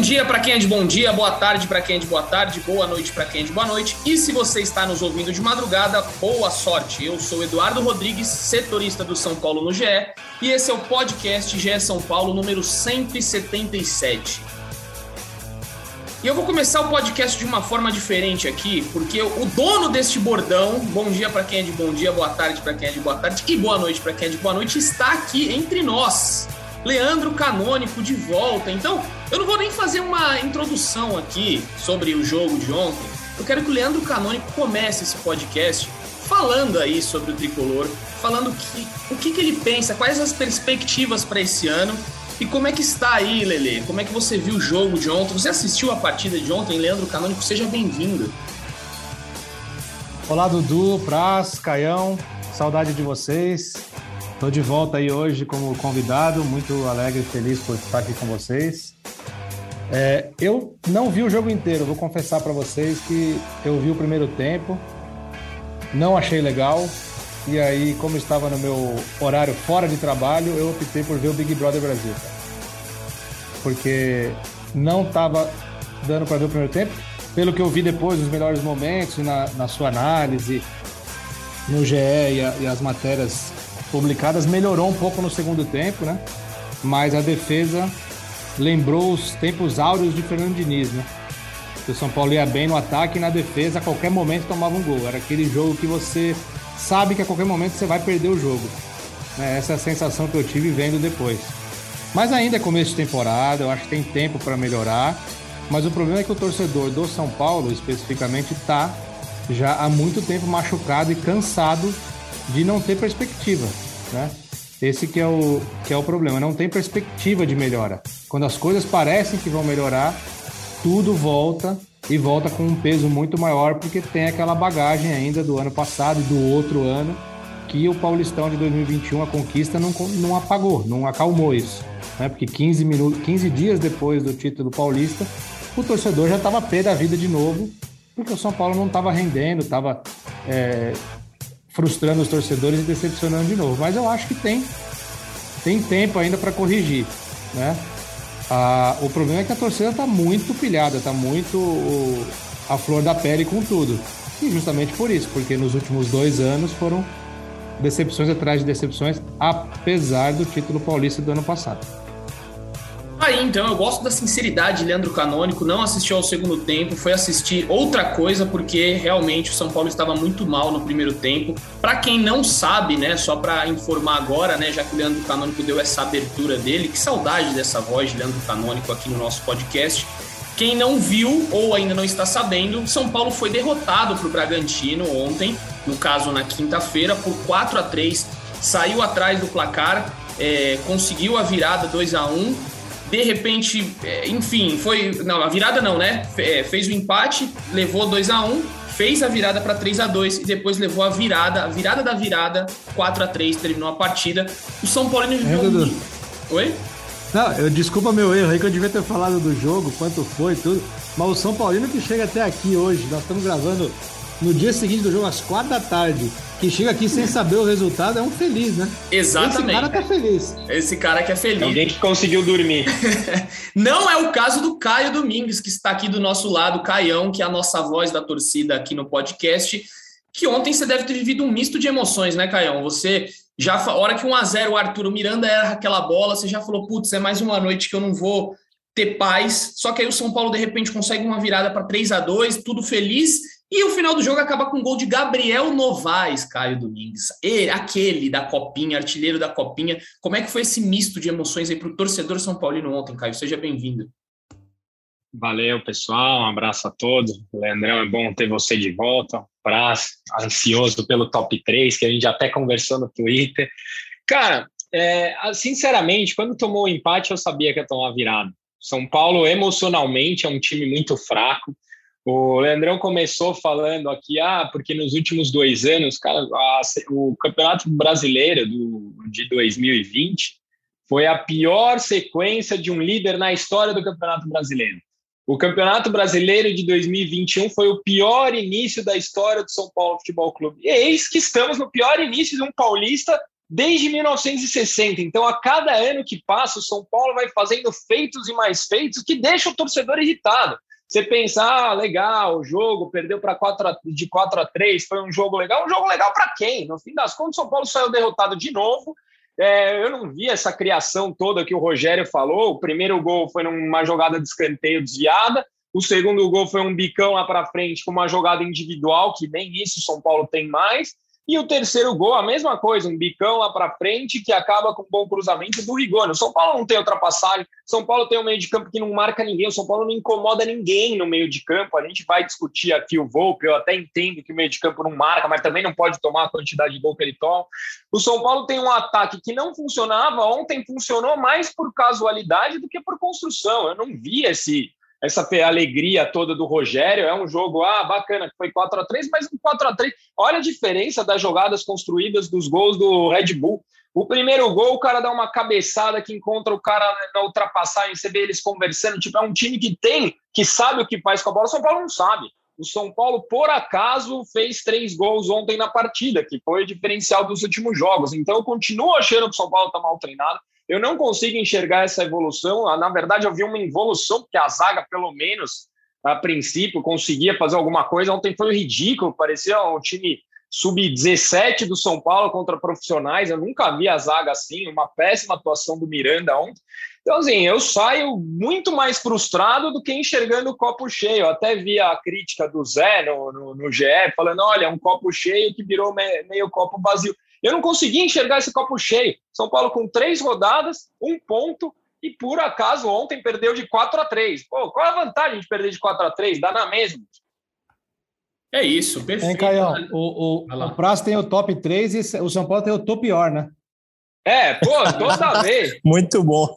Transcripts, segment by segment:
Bom dia para quem é de bom dia, boa tarde para quem é de boa tarde, boa noite para quem é de boa noite. E se você está nos ouvindo de madrugada, boa sorte. Eu sou Eduardo Rodrigues, setorista do São Paulo no GE, e esse é o podcast GE São Paulo número 177. E eu vou começar o podcast de uma forma diferente aqui, porque o dono deste bordão, bom dia para quem é de bom dia, boa tarde para quem é de boa tarde e boa noite para quem é de boa noite, está aqui entre nós. Leandro Canônico de volta. Então, eu não vou nem fazer uma introdução aqui sobre o jogo de ontem. Eu quero que o Leandro Canônico comece esse podcast falando aí sobre o tricolor, falando que, o que, que ele pensa, quais as perspectivas para esse ano e como é que está aí, Lele? Como é que você viu o jogo de ontem? Você assistiu a partida de ontem, Leandro Canônico? Seja bem-vindo. Olá, Dudu, Praz, Caião, saudade de vocês. Estou de volta aí hoje como convidado, muito alegre e feliz por estar aqui com vocês. É, eu não vi o jogo inteiro, vou confessar para vocês que eu vi o primeiro tempo, não achei legal, e aí, como estava no meu horário fora de trabalho, eu optei por ver o Big Brother Brasil. Porque não estava dando para ver o primeiro tempo. Pelo que eu vi depois, os melhores momentos, na, na sua análise, no GE e, a, e as matérias publicadas melhorou um pouco no segundo tempo, né? Mas a defesa lembrou os tempos áureos de Fernando Diniz, né? O São Paulo ia bem no ataque e na defesa, a qualquer momento tomava um gol. Era aquele jogo que você sabe que a qualquer momento você vai perder o jogo. Né? Essa é a sensação que eu tive vendo depois. Mas ainda é começo de temporada, eu acho que tem tempo para melhorar. Mas o problema é que o torcedor do São Paulo, especificamente, está já há muito tempo machucado e cansado de não ter perspectiva, né? Esse que é o que é o problema, não tem perspectiva de melhora. Quando as coisas parecem que vão melhorar, tudo volta e volta com um peso muito maior porque tem aquela bagagem ainda do ano passado e do outro ano que o Paulistão de 2021 a conquista não, não apagou, não acalmou isso, né? Porque 15 minutos, 15 dias depois do título paulista, o torcedor já estava pé da vida de novo, porque o São Paulo não estava rendendo, estava é, frustrando os torcedores e decepcionando de novo. Mas eu acho que tem, tem tempo ainda para corrigir, né? Ah, o problema é que a torcida está muito pilhada, está muito a flor da pele com tudo. E justamente por isso, porque nos últimos dois anos foram decepções atrás de decepções, apesar do título paulista do ano passado. Aí, então, eu gosto da sinceridade de Leandro Canônico, não assistiu ao segundo tempo, foi assistir outra coisa, porque realmente o São Paulo estava muito mal no primeiro tempo. Para quem não sabe, né, só para informar agora, né, já que o Leandro Canônico deu essa abertura dele, que saudade dessa voz de Leandro Canônico aqui no nosso podcast. Quem não viu ou ainda não está sabendo, São Paulo foi derrotado para o Bragantino ontem, no caso na quinta-feira, por 4 a 3 saiu atrás do placar, é, conseguiu a virada 2 a 1 de repente, é, enfim, foi. Não, a virada não, né? É, fez o empate, levou 2 a 1 fez a virada para 3 a 2 e depois levou a virada, a virada da virada, 4 a 3 terminou a partida. O São Paulo viveu. É, Oi? Não, eu desculpa meu erro aí que eu devia ter falado do jogo, quanto foi, tudo. Mas o São Paulino que chega até aqui hoje, nós estamos gravando no dia seguinte do jogo, às quatro da tarde que chega aqui sem saber o resultado é um feliz, né? Exatamente. Esse cara tá feliz. Esse cara que é feliz. Alguém que conseguiu dormir. Não é o caso do Caio Domingues, que está aqui do nosso lado, Caião, que é a nossa voz da torcida aqui no podcast. Que ontem você deve ter vivido um misto de emoções, né, Caião? Você já, a hora que 1 a 0 o Arthur Miranda era aquela bola, você já falou, putz, é mais uma noite que eu não vou ter paz. Só que aí o São Paulo, de repente, consegue uma virada para 3 a 2 tudo feliz e o final do jogo acaba com um gol de Gabriel Novaes, Caio Domingues. Ele, aquele da Copinha, artilheiro da Copinha. Como é que foi esse misto de emoções aí para o torcedor São Paulino ontem, Caio? Seja bem-vindo. Valeu, pessoal. Um abraço a todos. Leandrão, é bom ter você de volta. Prazo, ansioso pelo top 3, que a gente até conversou no Twitter. Cara, é, sinceramente, quando tomou o empate, eu sabia que ia tomar virada. São Paulo, emocionalmente, é um time muito fraco o Leandrão começou falando aqui, ah, porque nos últimos dois anos, cara, a, o Campeonato Brasileiro do, de 2020 foi a pior sequência de um líder na história do Campeonato Brasileiro. O Campeonato Brasileiro de 2021 foi o pior início da história do São Paulo Futebol Clube. E eis que estamos no pior início de um paulista desde 1960. Então, a cada ano que passa, o São Paulo vai fazendo feitos e mais feitos que deixa o torcedor irritado. Você pensa, ah, legal, o jogo perdeu para 4 de 4 a 3, foi um jogo legal. Um jogo legal para quem? No fim das contas, o São Paulo saiu derrotado de novo. É, eu não vi essa criação toda que o Rogério falou. O primeiro gol foi numa jogada de escanteio desviada. O segundo gol foi um bicão lá para frente com uma jogada individual, que nem isso o São Paulo tem mais. E o terceiro gol, a mesma coisa, um bicão lá para frente que acaba com um bom cruzamento do Rigoni. O São Paulo não tem ultrapassagem, São Paulo tem um meio de campo que não marca ninguém, o São Paulo não incomoda ninguém no meio de campo. A gente vai discutir aqui o Volpe, eu até entendo que o meio de campo não marca, mas também não pode tomar a quantidade de gol que ele toma. O São Paulo tem um ataque que não funcionava, ontem funcionou mais por casualidade do que por construção. Eu não vi esse essa alegria toda do Rogério. É um jogo, ah, bacana, que foi 4 a 3 mas um 4 a 3 Olha a diferença das jogadas construídas dos gols do Red Bull. O primeiro gol, o cara dá uma cabeçada que encontra o cara na ultrapassagem, você vê eles conversando. Tipo, é um time que tem, que sabe o que faz com a bola. O São Paulo não sabe. O São Paulo, por acaso, fez três gols ontem na partida, que foi o diferencial dos últimos jogos. Então, eu continuo achando que o São Paulo está mal treinado. Eu não consigo enxergar essa evolução. Ah, na verdade, eu vi uma evolução, porque a zaga, pelo menos, a princípio, conseguia fazer alguma coisa. Ontem foi ridículo, parecia um time sub-17 do São Paulo contra profissionais. Eu nunca vi a zaga assim, uma péssima atuação do Miranda ontem. Então, assim, eu saio muito mais frustrado do que enxergando o copo cheio. Eu até vi a crítica do Zé no, no, no GE, falando: olha, um copo cheio que virou meio copo vazio. Eu não consegui enxergar esse copo cheio. São Paulo com três rodadas, um ponto, e por acaso ontem perdeu de 4 a 3. Pô, qual a vantagem de perder de 4 a 3? Dá na mesma. É isso, perfeito. Hein, Caião, o, o, o Prazo tem o top 3 e o São Paulo tem o top pior, né? É, pô, toda vez. Muito bom.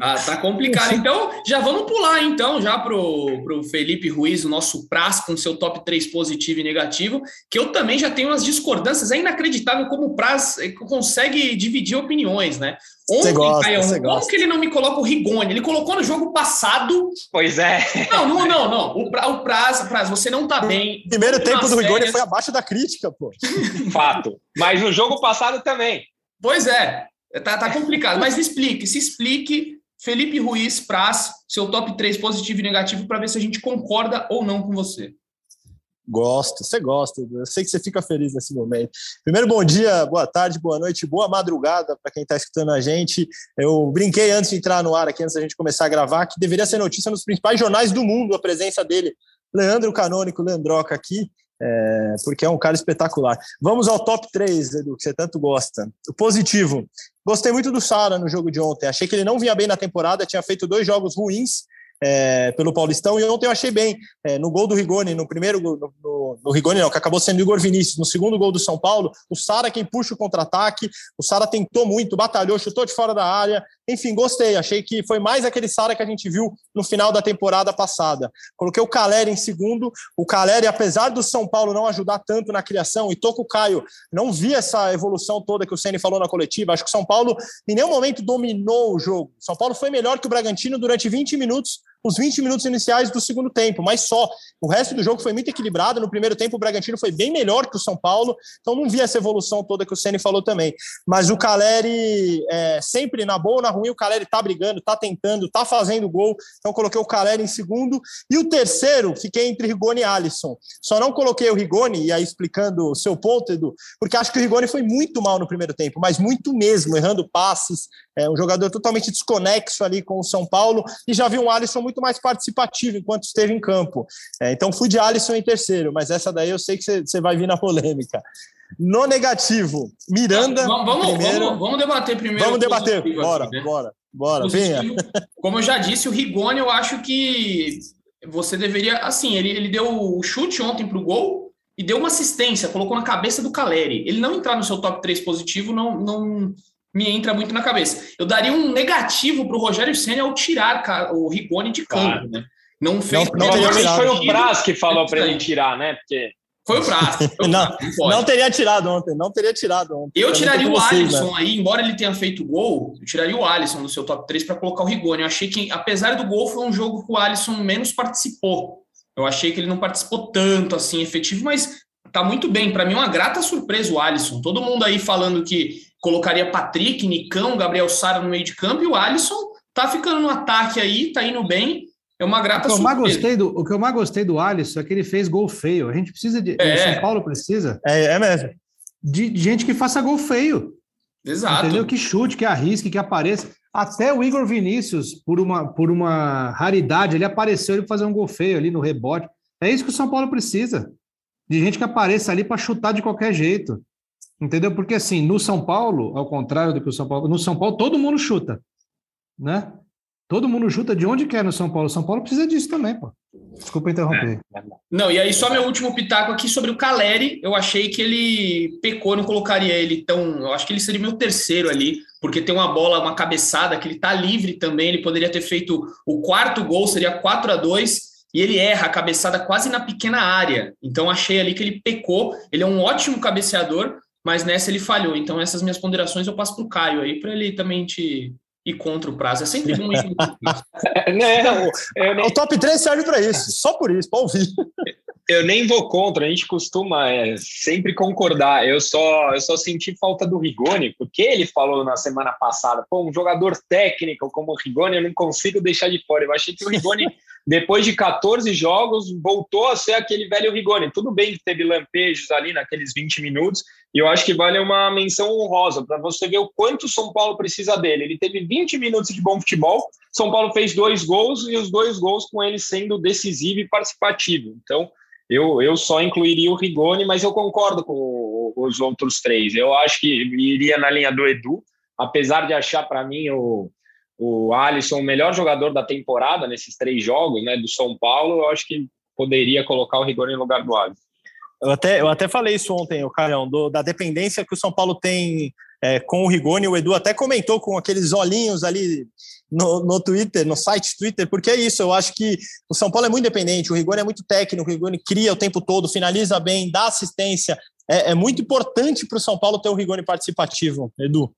Ah, tá complicado. Então, já vamos pular então já pro, pro Felipe Ruiz, o nosso Praz, com seu top 3 positivo e negativo, que eu também já tenho umas discordâncias. É inacreditável como o Praz eh, consegue dividir opiniões, né? Ontem, gosta, Caio, como gosta. que ele não me coloca o Rigoni? Ele colocou no jogo passado. Pois é. Não, não, não, não. O, pra, o Praz, Praz, você não tá bem. O primeiro tempo do Rigoni férias... foi abaixo da crítica, pô. Fato. Mas no jogo passado também. Pois é. Tá, tá complicado, mas explique, se explique. Felipe Ruiz, Praz, seu top 3 positivo e negativo, para ver se a gente concorda ou não com você. Gosto, você gosta, eu sei que você fica feliz nesse momento. Primeiro, bom dia, boa tarde, boa noite, boa madrugada para quem está escutando a gente. Eu brinquei antes de entrar no ar aqui, antes da gente começar a gravar, que deveria ser notícia nos principais jornais do mundo a presença dele, Leandro Canônico, Leandroca aqui é, porque é um cara espetacular. Vamos ao top 3, Edu, que você tanto gosta. O positivo. Gostei muito do Sara no jogo de ontem. Achei que ele não vinha bem na temporada, tinha feito dois jogos ruins é, pelo Paulistão, e ontem eu achei bem. É, no gol do Rigoni, no primeiro gol, no, no, no, Rigoni não, que acabou sendo Igor Vinícius, no segundo gol do São Paulo, o Sara quem puxa o contra-ataque, o Sara tentou muito, batalhou, chutou de fora da área, enfim, gostei, achei que foi mais aquele Sara que a gente viu no final da temporada passada. Coloquei o Caleri em segundo, o Caleri, apesar do São Paulo não ajudar tanto na criação, e tô com o Caio, não vi essa evolução toda que o Ceni falou na coletiva, acho que o São Paulo em nenhum momento dominou o jogo. São Paulo foi melhor que o Bragantino durante 20 minutos, os 20 minutos iniciais do segundo tempo, mas só. O resto do jogo foi muito equilibrado. No primeiro tempo, o Bragantino foi bem melhor que o São Paulo, então não vi essa evolução toda que o Ceni falou também. Mas o Caleri, é, sempre na boa ou na ruim, o Caleri tá brigando, tá tentando, tá fazendo gol. Então coloquei o Caleri em segundo. E o terceiro, fiquei entre Rigoni e Alisson. Só não coloquei o Rigoni, e aí explicando o seu ponto, Edu, porque acho que o Rigoni foi muito mal no primeiro tempo, mas muito mesmo, errando passes, é um jogador totalmente desconexo ali com o São Paulo, e já vi um Alisson muito mais participativo enquanto esteve em campo. É, então fui de Alisson em terceiro, mas essa daí eu sei que você vai vir na polêmica. No negativo, Miranda. Vamos, vamos, vamos, vamos debater primeiro. Vamos debater. Bora, né? bora, bora. Venha. Como eu já disse, o Rigoni, eu acho que você deveria. Assim, ele, ele deu o chute ontem para o gol e deu uma assistência, colocou na cabeça do Caleri. Ele não entrar no seu top 3 positivo não, não, me entra muito na cabeça. Eu daria um negativo para o Rogério Senna ao tirar o Rigoni de campo, claro. né? Não fez. Não, não foi o Braz que falou para ele tirar, né? Porque foi o Braz. não, não, teria tirado ontem, não teria tirado ontem. Eu tiraria o vocês, Alisson né? aí, embora ele tenha feito gol, eu tiraria o Alisson do seu top 3 para colocar o Rigoni. Eu achei que, apesar do gol, foi um jogo que o Alisson menos participou. Eu achei que ele não participou tanto assim efetivo, mas tá muito bem. Para mim, uma grata surpresa o Alisson. Todo mundo aí falando que colocaria Patrick, Nicão, Gabriel Sara no meio de campo, e o Alisson tá ficando no ataque aí, tá indo bem. É uma grata o surpresa. Mais gostei do, o que eu mais gostei do Alisson é que ele fez gol feio. A gente precisa de. É. O São Paulo precisa. É, é mesmo. De, de gente que faça gol feio. Exato. Entendeu? Que chute, que arrisque, que apareça. Até o Igor Vinícius, por uma, por uma raridade, ele apareceu ele fazer um gol feio ali no rebote. É isso que o São Paulo precisa. De gente que apareça ali para chutar de qualquer jeito. Entendeu? Porque assim, no São Paulo, ao contrário do que o São Paulo, no São Paulo todo mundo chuta, né? Todo mundo chuta de onde quer no São Paulo. São Paulo precisa disso também, pô. Desculpa interromper. É, é não, e aí só meu último pitaco aqui sobre o Caleri. Eu achei que ele pecou, não colocaria ele tão. Eu acho que ele seria meu terceiro ali, porque tem uma bola, uma cabeçada que ele tá livre também. Ele poderia ter feito o quarto gol, seria 4 a 2 e ele erra a cabeçada quase na pequena área. Então achei ali que ele pecou. Ele é um ótimo cabeceador, mas nessa ele falhou. Então essas minhas ponderações eu passo para o Caio aí para ele também te e contra o prazo. É sempre bom isso. não, O top 3 serve para isso, só por isso, para ouvir. Eu nem vou contra, a gente costuma é, sempre concordar. Eu só, eu só senti falta do Rigoni, porque ele falou na semana passada, pô, um jogador técnico como o Rigoni, eu não consigo deixar de fora. Eu achei que o Rigoni, depois de 14 jogos, voltou a ser aquele velho Rigoni. Tudo bem que teve lampejos ali naqueles 20 minutos, e eu acho que vale uma menção honrosa para você ver o quanto o São Paulo precisa dele. Ele teve 20 minutos de bom futebol, São Paulo fez dois gols e os dois gols com ele sendo decisivo e participativo. Então, eu, eu só incluiria o Rigoni, mas eu concordo com os outros três. Eu acho que iria na linha do Edu, apesar de achar para mim o, o Alisson o melhor jogador da temporada nesses três jogos né, do São Paulo, eu acho que poderia colocar o Rigoni no lugar do Alisson. Eu até, eu até falei isso ontem, o Carão, do, da dependência que o São Paulo tem é, com o Rigoni. O Edu até comentou com aqueles olhinhos ali no, no Twitter, no site Twitter, porque é isso. Eu acho que o São Paulo é muito independente, o Rigoni é muito técnico, o Rigoni cria o tempo todo, finaliza bem, dá assistência. É, é muito importante para o São Paulo ter o Rigoni participativo, Edu.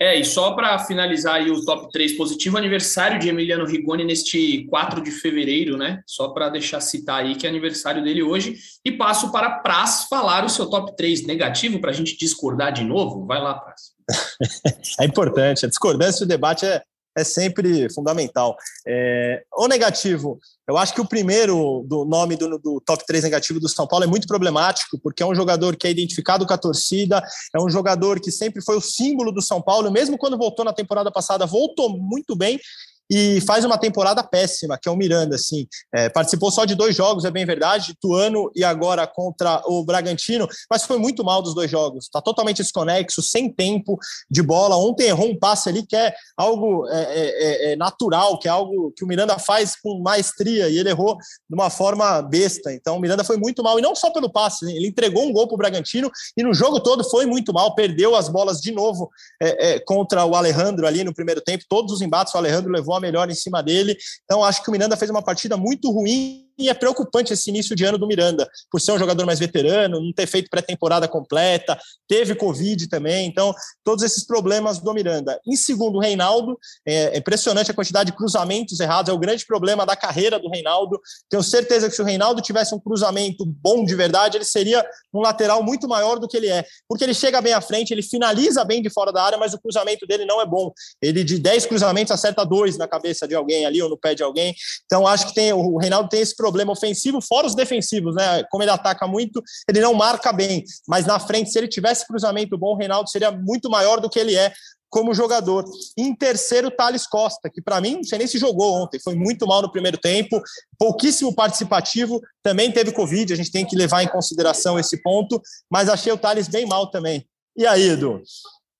É, e só para finalizar aí o top 3 positivo, aniversário de Emiliano Rigoni neste 4 de fevereiro, né? Só para deixar citar aí que é aniversário dele hoje. E passo para Praz falar o seu top 3 negativo para a gente discordar de novo. Vai lá, Praz. é importante, a discordância e o debate é, é sempre fundamental. É, o negativo, eu acho que o primeiro do nome do, do, top 3 negativo do São Paulo é muito problemático, porque é um jogador que é identificado com a torcida, é um jogador que sempre foi o símbolo do São Paulo, mesmo quando voltou na temporada passada, voltou muito bem e faz uma temporada péssima, que é o Miranda, assim. É, participou só de dois jogos, é bem verdade, Tuano e agora contra o Bragantino, mas foi muito mal dos dois jogos. Está totalmente desconexo, sem tempo de bola. Ontem errou um passe ali que é algo é, é, é, é natural, que é algo que o Miranda faz com maestria, e ele errou de uma forma besta. Então o Miranda foi muito mal, e não só pelo passe, né? ele entregou um gol para o Bragantino e no jogo todo foi muito mal, perdeu as bolas de novo é, contra o Alejandro ali no primeiro tempo. Todos os embates o Alejandro levou melhor em cima dele. Então, acho que o Miranda fez uma partida muito ruim e é preocupante esse início de ano do Miranda, por ser um jogador mais veterano, não ter feito pré-temporada completa, teve Covid também, então todos esses problemas do Miranda. Em segundo, o Reinaldo, é impressionante a quantidade de cruzamentos errados, é o grande problema da carreira do Reinaldo. Tenho certeza que se o Reinaldo tivesse um cruzamento bom de verdade, ele seria um lateral muito maior do que ele é, porque ele chega bem à frente, ele finaliza bem de fora da área, mas o cruzamento dele não é bom. Ele de 10 cruzamentos acerta dois na cabeça de alguém ali ou no pé de alguém. Então acho que tem o Reinaldo tem esse problema problema ofensivo, fora os defensivos, né? Como ele ataca muito, ele não marca bem. Mas na frente, se ele tivesse cruzamento bom, o Reinaldo seria muito maior do que ele é como jogador. Em terceiro, Thales Costa, que para mim, não sei nem se jogou ontem, foi muito mal no primeiro tempo, pouquíssimo participativo, também teve Covid, a gente tem que levar em consideração esse ponto, mas achei o Thales bem mal também. E aí, Edu?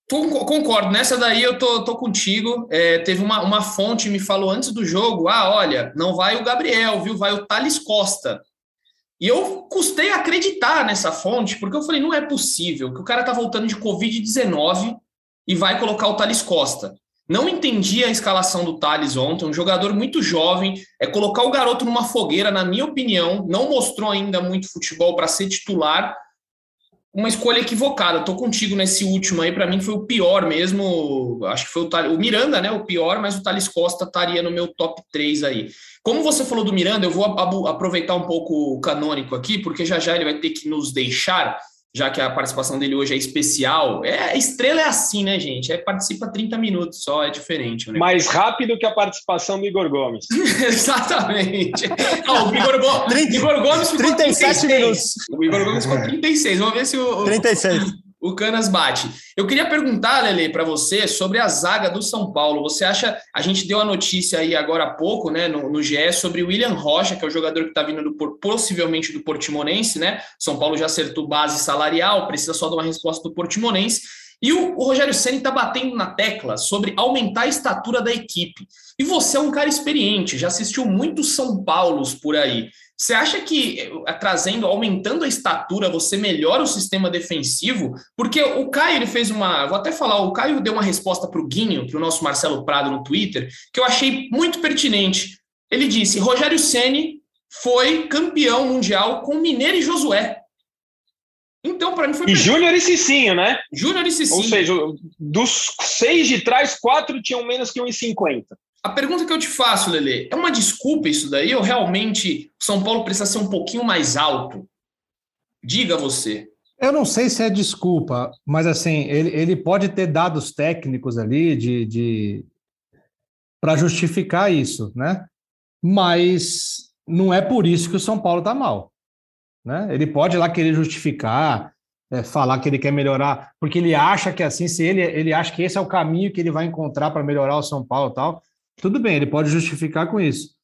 Concordo, nessa daí eu tô, tô contigo. É, teve uma, uma fonte me falou antes do jogo: ah, olha, não vai o Gabriel, viu? Vai o Thales Costa. E eu custei acreditar nessa fonte, porque eu falei: não é possível que o cara tá voltando de Covid-19 e vai colocar o Thales Costa. Não entendi a escalação do Thales ontem, um jogador muito jovem, é colocar o garoto numa fogueira, na minha opinião, não mostrou ainda muito futebol para ser titular, uma escolha equivocada. Estou contigo nesse último aí, para mim foi o pior mesmo. Acho que foi o, o Miranda, né? O pior, mas o Thales Costa estaria no meu top 3 aí. Como você falou do Miranda, eu vou aproveitar um pouco o canônico aqui, porque já já ele vai ter que nos deixar, já que a participação dele hoje é especial. É, a estrela é assim, né, gente? É, participa 30 minutos só, é diferente. Né? Mais rápido que a participação do Igor Gomes. Exatamente. Não, o Igor, Go... 30, Igor Gomes ficou 37 36. minutos. O Igor Gomes ficou 36. Vamos ver se o. 36 o Canas bate. Eu queria perguntar, Lele, para você sobre a zaga do São Paulo. Você acha, a gente deu a notícia aí agora há pouco, né, no, no GE, sobre o William Rocha, que é o jogador que está vindo do, possivelmente do Portimonense, né? São Paulo já acertou base salarial, precisa só de uma resposta do Portimonense. E o, o Rogério Ceni está batendo na tecla sobre aumentar a estatura da equipe. E você é um cara experiente, já assistiu muitos São Paulos por aí. Você acha que eh, trazendo, aumentando a estatura, você melhora o sistema defensivo? Porque o Caio ele fez uma. Vou até falar, o Caio deu uma resposta para o Guinho, para o nosso Marcelo Prado no Twitter, que eu achei muito pertinente. Ele disse: Rogério Ceni foi campeão mundial com Mineiro e Josué. Então, para mim foi. E Júnior e Cicinho, né? Júnior e Cicinho. Ou seja, dos seis de trás, quatro tinham menos que 1,50. A pergunta que eu te faço, Lele, é uma desculpa isso daí ou realmente São Paulo precisa ser um pouquinho mais alto? Diga você. Eu não sei se é desculpa, mas assim, ele, ele pode ter dados técnicos ali de, de para justificar isso, né? Mas não é por isso que o São Paulo está mal. Né? Ele pode lá querer justificar, é, falar que ele quer melhorar, porque ele acha que assim, se ele, ele acha que esse é o caminho que ele vai encontrar para melhorar o São Paulo tal, tudo bem, ele pode justificar com isso.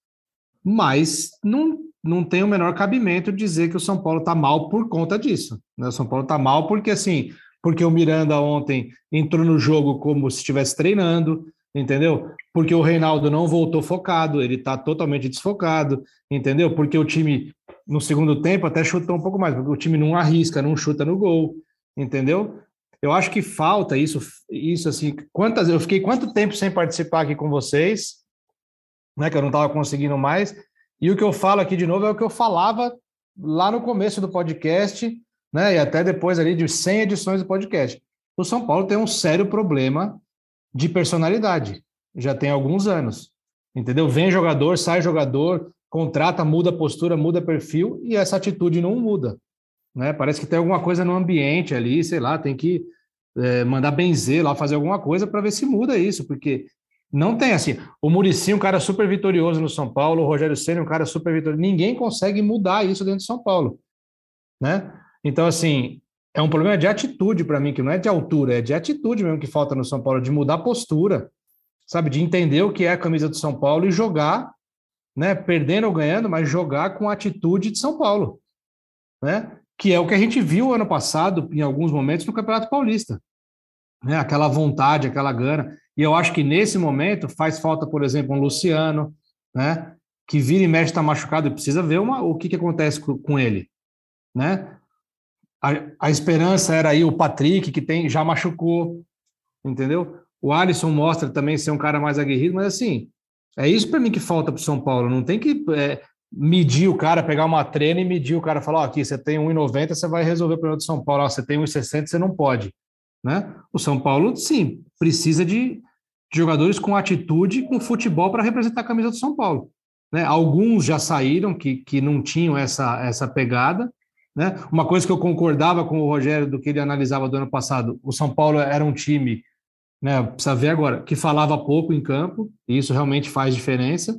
Mas não, não tem o menor cabimento dizer que o São Paulo está mal por conta disso. Né? O São Paulo está mal porque, assim, porque o Miranda ontem entrou no jogo como se estivesse treinando, entendeu? Porque o Reinaldo não voltou focado, ele está totalmente desfocado, entendeu? Porque o time, no segundo tempo, até chutou um pouco mais, porque o time não arrisca, não chuta no gol, entendeu? Eu acho que falta isso, isso assim, quantas, eu fiquei quanto tempo sem participar aqui com vocês, né, que eu não estava conseguindo mais, e o que eu falo aqui de novo é o que eu falava lá no começo do podcast, né, e até depois ali de 100 edições do podcast. O São Paulo tem um sério problema de personalidade, já tem alguns anos, entendeu? Vem jogador, sai jogador, contrata, muda postura, muda perfil, e essa atitude não muda né? Parece que tem alguma coisa no ambiente ali, sei lá, tem que é, mandar benzer lá, fazer alguma coisa para ver se muda isso, porque não tem assim. O Murici, um cara super vitorioso no São Paulo, o Rogério Senna, um cara super vitorioso. Ninguém consegue mudar isso dentro de São Paulo, né? Então, assim, é um problema de atitude para mim, que não é de altura, é de atitude mesmo que falta no São Paulo, de mudar a postura, sabe? De entender o que é a camisa do São Paulo e jogar, né? Perdendo ou ganhando, mas jogar com a atitude de São Paulo, né? Que é o que a gente viu ano passado, em alguns momentos, no Campeonato Paulista. Né? Aquela vontade, aquela gana. E eu acho que nesse momento faz falta, por exemplo, um Luciano, né? que vira e mexe está machucado e precisa ver uma, o que, que acontece com, com ele. Né? A, a, esperança era aí o Patrick, que tem já machucou, entendeu? O Alisson mostra também ser um cara mais aguerrido, mas assim, é isso para mim que falta para o São Paulo. Não tem que. É, medir o cara, pegar uma treina e medir o cara, falar, ó, aqui você tem 1,90, você vai resolver o problema do São Paulo, você tem 1,60, você não pode, né? O São Paulo, sim, precisa de, de jogadores com atitude, com futebol para representar a camisa do São Paulo, né? Alguns já saíram que, que não tinham essa, essa pegada, né? Uma coisa que eu concordava com o Rogério do que ele analisava do ano passado, o São Paulo era um time, né, precisa ver agora, que falava pouco em campo, e isso realmente faz diferença,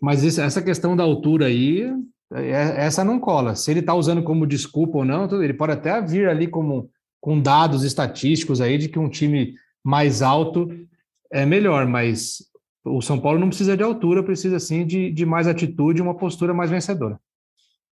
mas isso, essa questão da altura aí, é, essa não cola. Se ele está usando como desculpa ou não, ele pode até vir ali como com dados estatísticos aí de que um time mais alto é melhor, mas o São Paulo não precisa de altura, precisa sim de, de mais atitude, uma postura mais vencedora.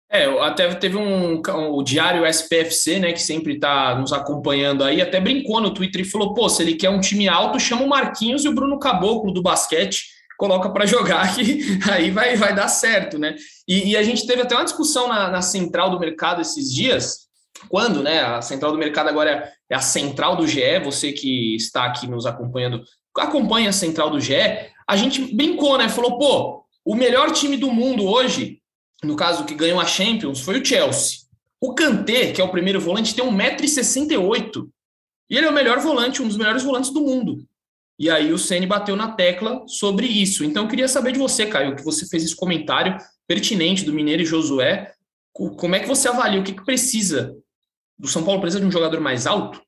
É, até teve um, o diário SPFC, né, que sempre está nos acompanhando aí, até brincou no Twitter e falou: pô, se ele quer um time alto, chama o Marquinhos e o Bruno Caboclo do basquete coloca para jogar que aí vai, vai dar certo, né? E, e, a gente teve até uma discussão na, na, central do mercado esses dias, quando, né? A central do mercado agora é, é a central do GE, você que está aqui nos acompanhando, acompanha a central do GE, a gente brincou, né? Falou, pô, o melhor time do mundo hoje, no caso que ganhou a Champions, foi o Chelsea. O Kanté, que é o primeiro volante, tem 1,68m. E ele é o melhor volante, um dos melhores volantes do mundo. E aí o Ceni bateu na tecla sobre isso. Então eu queria saber de você, Caio, que você fez esse comentário pertinente do Mineiro e Josué. Como é que você avalia o que, que precisa do São Paulo precisa de um jogador mais alto?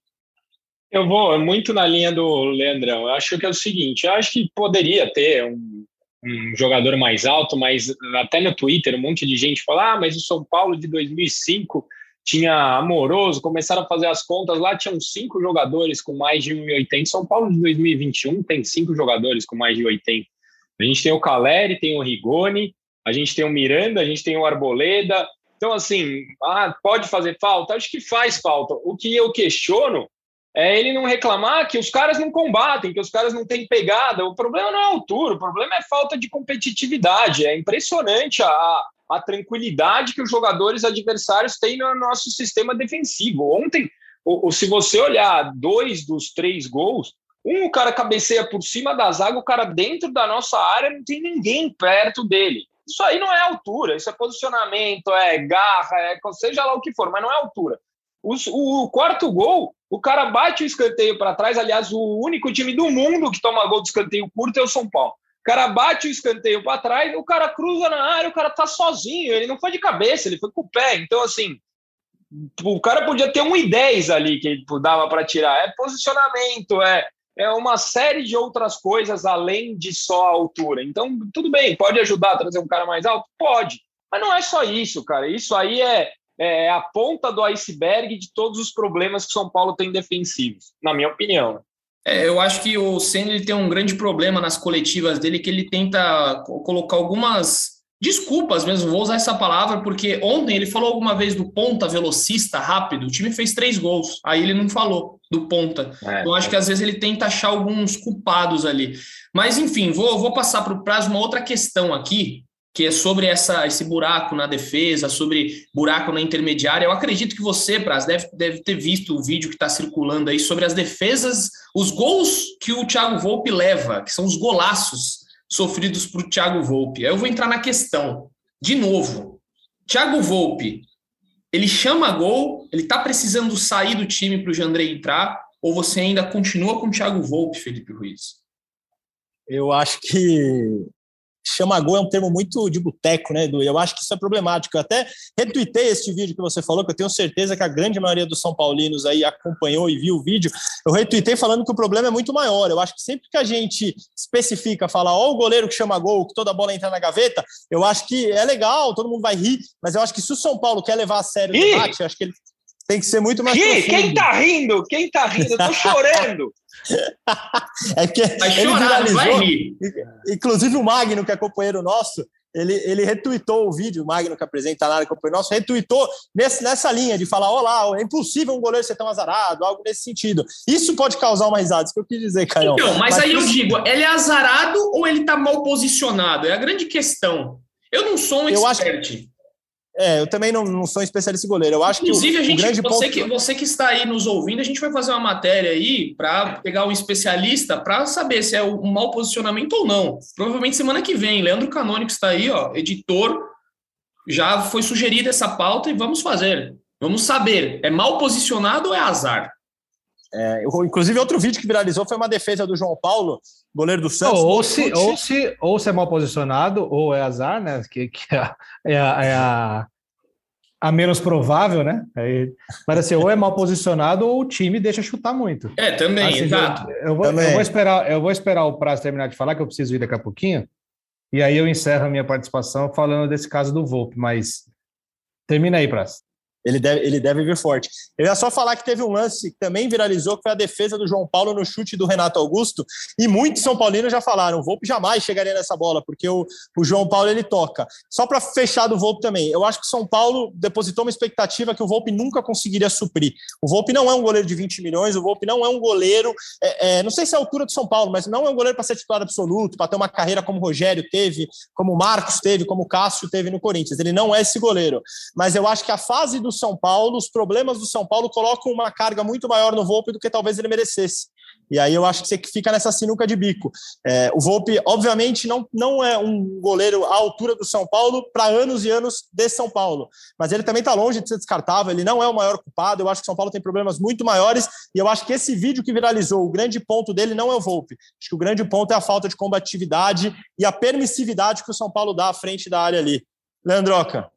Eu vou muito na linha do Leandrão. Eu acho que é o seguinte: eu acho que poderia ter um, um jogador mais alto, mas até no Twitter um monte de gente fala: ah, mas o São Paulo de 2005 tinha Amoroso, começaram a fazer as contas lá, tinham cinco jogadores com mais de 1,80. São Paulo de 2021 tem cinco jogadores com mais de 80. A gente tem o Caleri, tem o Rigoni, a gente tem o Miranda, a gente tem o Arboleda. Então, assim, ah, pode fazer falta? Acho que faz falta. O que eu questiono é ele não reclamar que os caras não combatem, que os caras não têm pegada. O problema não é a altura, o problema é falta de competitividade. É impressionante a, a tranquilidade que os jogadores adversários têm no nosso sistema defensivo. Ontem, o, o, se você olhar dois dos três gols, um o cara cabeceia por cima da zaga, o cara dentro da nossa área não tem ninguém perto dele. Isso aí não é altura, isso é posicionamento, é garra, é seja lá o que for, mas não é altura. O, o quarto gol, o cara bate o escanteio para trás. Aliás, o único time do mundo que toma gol de escanteio curto é o São Paulo cara bate o escanteio para trás, o cara cruza na área, o cara tá sozinho, ele não foi de cabeça, ele foi com o pé. Então, assim, o cara podia ter um e 10 ali que dava para tirar. É posicionamento, é, é uma série de outras coisas além de só a altura. Então, tudo bem, pode ajudar a trazer um cara mais alto? Pode. Mas não é só isso, cara. Isso aí é, é a ponta do iceberg de todos os problemas que São Paulo tem defensivos, na minha opinião. É, eu acho que o Senna tem um grande problema nas coletivas dele, que ele tenta colocar algumas desculpas mesmo, vou usar essa palavra, porque ontem ele falou alguma vez do ponta velocista rápido, o time fez três gols, aí ele não falou do ponta. É, então acho é. que às vezes ele tenta achar alguns culpados ali. Mas enfim, vou, vou passar para o prazo uma outra questão aqui, que é sobre essa, esse buraco na defesa, sobre buraco na intermediária. Eu acredito que você, Praz, deve, deve ter visto o vídeo que está circulando aí sobre as defesas, os gols que o Thiago Volpe leva, que são os golaços sofridos por Thiago Volpe. Eu vou entrar na questão. De novo, Thiago Volpe, ele chama gol, ele está precisando sair do time para o Jandrei entrar, ou você ainda continua com o Thiago Volpe, Felipe Ruiz? Eu acho que chama gol é um termo muito de boteco, né, Edu? Eu acho que isso é problemático. Eu até retuitei este vídeo que você falou, que eu tenho certeza que a grande maioria dos São Paulinos aí acompanhou e viu o vídeo. Eu retuitei falando que o problema é muito maior. Eu acho que sempre que a gente especifica, fala, ó, o goleiro que chama gol, que toda bola entra na gaveta, eu acho que é legal, todo mundo vai rir, mas eu acho que se o São Paulo quer levar a sério o debate, eu acho que ele tem que ser muito mais. Ri, quem tá rindo? Quem tá rindo? Eu tô chorando. é porque vai ele chorar, viralizou. Inclusive o Magno, que é companheiro nosso, ele, ele retweetou o vídeo, o Magno que apresenta lá, companheiro nosso, retweetou nesse, nessa linha de falar: olá, é impossível um goleiro ser tão azarado, algo nesse sentido. Isso pode causar uma risada, isso que eu quis dizer, Caio. Então, mas, mas aí eu digo, ele é azarado ou ele tá mal posicionado? É a grande questão. Eu não sou um expert. Eu acho... É, eu também não, não sou especialista em goleiro. Eu acho Inclusive, que o, a gente, grande você, ponto... que, você que está aí nos ouvindo, a gente vai fazer uma matéria aí para pegar um especialista para saber se é um mau posicionamento ou não. Provavelmente semana que vem. Leandro Canônico está aí, ó, editor. Já foi sugerida essa pauta e vamos fazer. Vamos saber, é mal posicionado ou é azar? É, inclusive, outro vídeo que viralizou foi uma defesa do João Paulo, goleiro do Santos. Ou, se, ou, se, ou se é mal posicionado, ou é azar, né? Que, que é, é, a, é a, a, menos provável, né? Aí, mas assim, ou é mal posicionado, ou o time deixa chutar muito. É, também, assim, exato. Eu, eu, vou, também. eu, vou, esperar, eu vou esperar o prazo terminar de falar, que eu preciso ir daqui a pouquinho. E aí eu encerro a minha participação falando desse caso do Volpe, mas termina aí, Prazo. Ele deve, ele deve vir forte. Eu ia só falar que teve um lance que também viralizou, que foi a defesa do João Paulo no chute do Renato Augusto. E muitos São Paulinos já falaram: o Volpe jamais chegaria nessa bola, porque o, o João Paulo ele toca. Só para fechar do Volpe também, eu acho que o São Paulo depositou uma expectativa que o Volpe nunca conseguiria suprir. O Volpe não é um goleiro de 20 milhões, o Volpe não é um goleiro, é, é, não sei se é a altura do São Paulo, mas não é um goleiro para ser titular absoluto, para ter uma carreira como o Rogério teve, como o Marcos teve, como o Cássio teve no Corinthians. Ele não é esse goleiro. Mas eu acho que a fase do São Paulo, os problemas do São Paulo colocam uma carga muito maior no Volpe do que talvez ele merecesse. E aí eu acho que você fica nessa sinuca de bico. É, o Volpe, obviamente, não, não é um goleiro à altura do São Paulo para anos e anos de São Paulo, mas ele também está longe de ser descartável, ele não é o maior culpado. Eu acho que São Paulo tem problemas muito maiores e eu acho que esse vídeo que viralizou, o grande ponto dele não é o Volpe. Acho que o grande ponto é a falta de combatividade e a permissividade que o São Paulo dá à frente da área ali. Leandroca.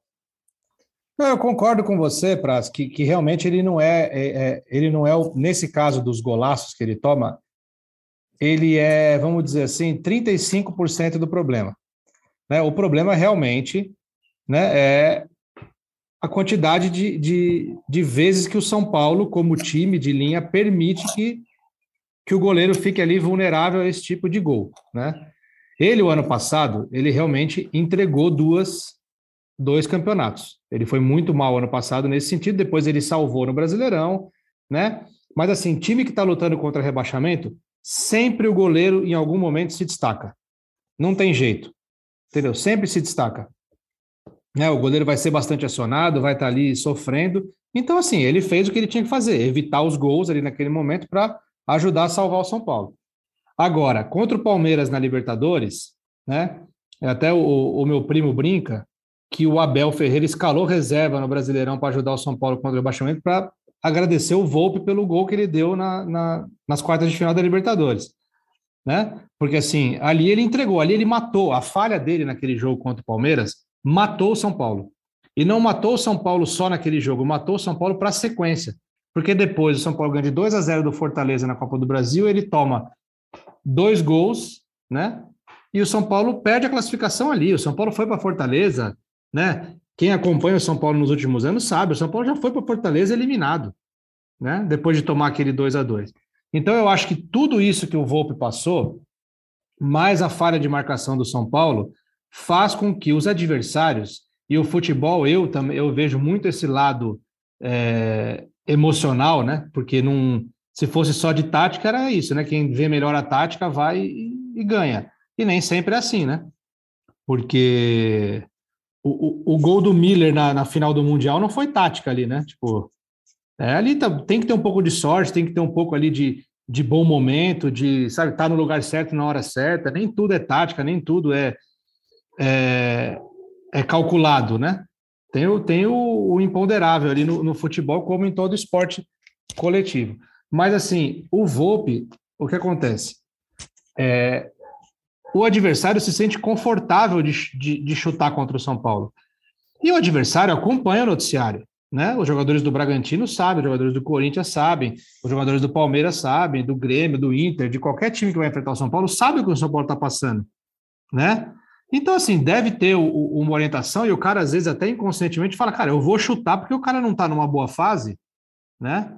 Eu concordo com você, Praz, que, que realmente ele não é, é, é, ele não é, nesse caso dos golaços que ele toma, ele é, vamos dizer assim, 35% do problema. Né? O problema realmente né, é a quantidade de, de, de vezes que o São Paulo, como time de linha, permite que, que o goleiro fique ali vulnerável a esse tipo de gol. Né? Ele, o ano passado, ele realmente entregou duas dois campeonatos. Ele foi muito mal ano passado nesse sentido, depois ele salvou no Brasileirão, né? Mas assim, time que está lutando contra rebaixamento, sempre o goleiro em algum momento se destaca. Não tem jeito. Entendeu? Sempre se destaca. Né? O goleiro vai ser bastante acionado, vai estar tá ali sofrendo. Então, assim, ele fez o que ele tinha que fazer, evitar os gols ali naquele momento para ajudar a salvar o São Paulo. Agora, contra o Palmeiras na Libertadores, né? Até o, o meu primo brinca que o Abel Ferreira escalou reserva no Brasileirão para ajudar o São Paulo contra o rebaixamento para agradecer o Volpe pelo gol que ele deu na, na, nas quartas de final da Libertadores. Né? Porque assim, ali ele entregou, ali ele matou. A falha dele naquele jogo contra o Palmeiras matou o São Paulo. E não matou o São Paulo só naquele jogo, matou o São Paulo para a sequência. Porque depois o São Paulo ganha de 2 a 0 do Fortaleza na Copa do Brasil, ele toma dois gols, né? E o São Paulo perde a classificação ali. O São Paulo foi para Fortaleza né? Quem acompanha o São Paulo nos últimos anos sabe, o São Paulo já foi para Fortaleza eliminado, né? Depois de tomar aquele 2 a 2 Então eu acho que tudo isso que o Volpe passou, mais a falha de marcação do São Paulo, faz com que os adversários e o futebol, eu também eu vejo muito esse lado é, emocional, né? Porque se fosse só de tática era isso, né? Quem vê melhor a tática vai e, e ganha. E nem sempre é assim, né? Porque o, o, gol do Miller na, na, final do Mundial não foi tática ali, né? Tipo, é, ali tá, tem que ter um pouco de sorte, tem que ter um pouco ali de, de bom momento, de, sabe, estar tá no lugar certo na hora certa. Nem tudo é tática, nem tudo é, é, é calculado, né? Tem, o, tem o, o imponderável ali no, no, futebol, como em todo esporte coletivo. Mas, assim, o Volpe, o que acontece? É, o adversário se sente confortável de, de, de, chutar contra o São Paulo. E o adversário acompanha o noticiário. Né? Os jogadores do Bragantino sabem, os jogadores do Corinthians sabem, os jogadores do Palmeiras sabem, do Grêmio, do Inter, de qualquer time que vai enfrentar o São Paulo, sabe o que o São Paulo está passando. Né? Então, assim, deve ter o, uma orientação e o cara, às vezes, até inconscientemente fala, cara, eu vou chutar porque o cara não está numa boa fase, né?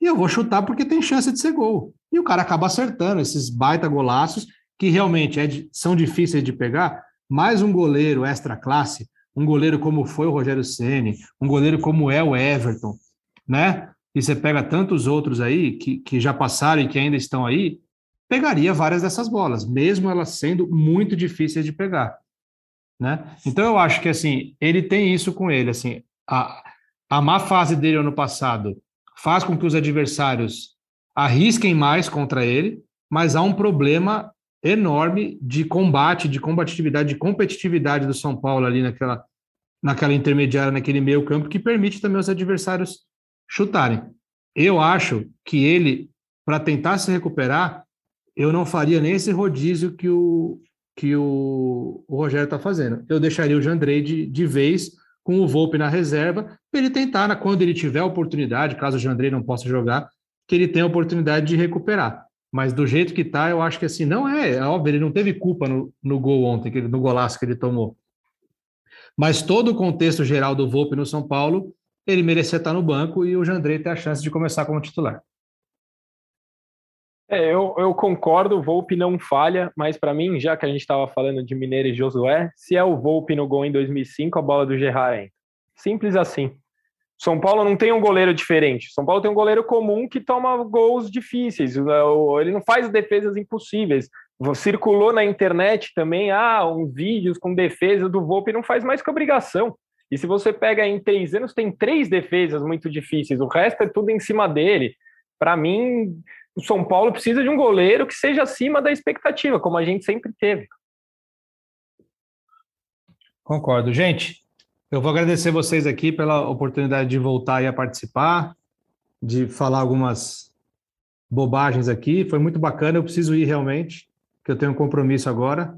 E eu vou chutar porque tem chance de ser gol. E o cara acaba acertando esses baita golaços que realmente é, são difíceis de pegar, mais um goleiro extra classe, um goleiro como foi o Rogério Ceni, um goleiro como é o Everton, né? E você pega tantos outros aí que, que já passaram e que ainda estão aí, pegaria várias dessas bolas, mesmo elas sendo muito difíceis de pegar, né? Então eu acho que assim ele tem isso com ele, assim a, a má fase dele ano passado faz com que os adversários arrisquem mais contra ele, mas há um problema enorme de combate, de combatividade, de competitividade do São Paulo ali naquela, naquela intermediária, naquele meio campo, que permite também os adversários chutarem. Eu acho que ele, para tentar se recuperar, eu não faria nem esse rodízio que o, que o, o Rogério está fazendo. Eu deixaria o Jandrei de, de vez com o Volpe na reserva, para ele tentar, quando ele tiver a oportunidade, caso o Jandrei não possa jogar, que ele tenha a oportunidade de recuperar. Mas do jeito que tá, eu acho que assim, não é, é óbvio, ele não teve culpa no, no gol ontem, no golaço que ele tomou. Mas todo o contexto geral do Volpe no São Paulo, ele merecia estar no banco e o Jandrei ter a chance de começar como titular. É, eu, eu concordo, o Volpe não falha, mas para mim, já que a gente estava falando de Mineiro e Josué, se é o Volpe no gol em 2005, a bola do Gerrard entra. Simples assim. São Paulo não tem um goleiro diferente. São Paulo tem um goleiro comum que toma gols difíceis. Ele não faz defesas impossíveis. Circulou na internet também, ah, uns vídeos com defesa do Volpe, não faz mais que obrigação. E se você pega em três anos, tem três defesas muito difíceis. O resto é tudo em cima dele. Para mim, o São Paulo precisa de um goleiro que seja acima da expectativa, como a gente sempre teve. Concordo. Gente, eu vou agradecer vocês aqui pela oportunidade de voltar a participar, de falar algumas bobagens aqui. Foi muito bacana. Eu preciso ir realmente, que eu tenho um compromisso agora.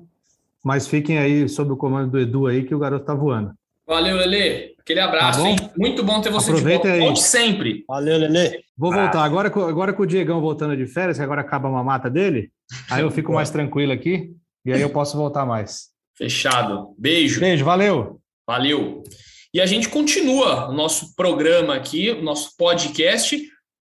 Mas fiquem aí sob o comando do Edu aí, que o garoto tá voando. Valeu, Lele. Aquele abraço, tá hein? Muito bom ter você Aproveita de volta. Aí. Volte sempre. Valeu, Lele. Vou voltar. Agora, agora com o Diegão voltando de férias, que agora acaba a mamata dele, aí eu fico mais tranquilo aqui e aí eu posso voltar mais. Fechado. Beijo. Beijo, valeu. Valeu. E a gente continua o nosso programa aqui, o nosso podcast,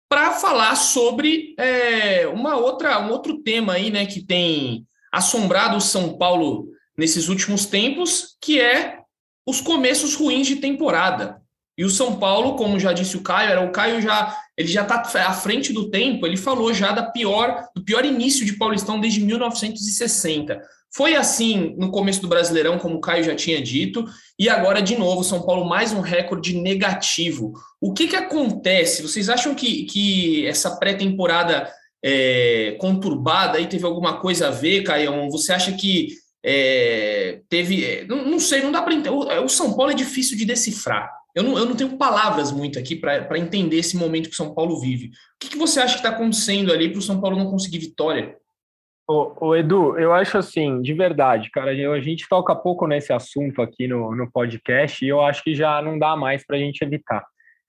para falar sobre é, uma outra, um outro tema aí, né, que tem assombrado o São Paulo nesses últimos tempos, que é os começos ruins de temporada. E o São Paulo, como já disse o Caio, era o Caio já ele já está à frente do tempo. Ele falou já da pior do pior início de Paulistão desde 1960. Foi assim no começo do Brasileirão, como o Caio já tinha dito, e agora de novo São Paulo mais um recorde negativo. O que que acontece? Vocês acham que, que essa pré-temporada é, conturbada aí teve alguma coisa a ver, Caio? Você acha que é, teve. Não, não, sei, não dá para entender. O, o São Paulo é difícil de decifrar. Eu não, eu não tenho palavras muito aqui para entender esse momento que o São Paulo vive. O que, que você acha que está acontecendo ali para o São Paulo não conseguir vitória? Ô, ô, Edu, eu acho assim, de verdade, cara, a gente toca pouco nesse assunto aqui no, no podcast e eu acho que já não dá mais para a gente evitar.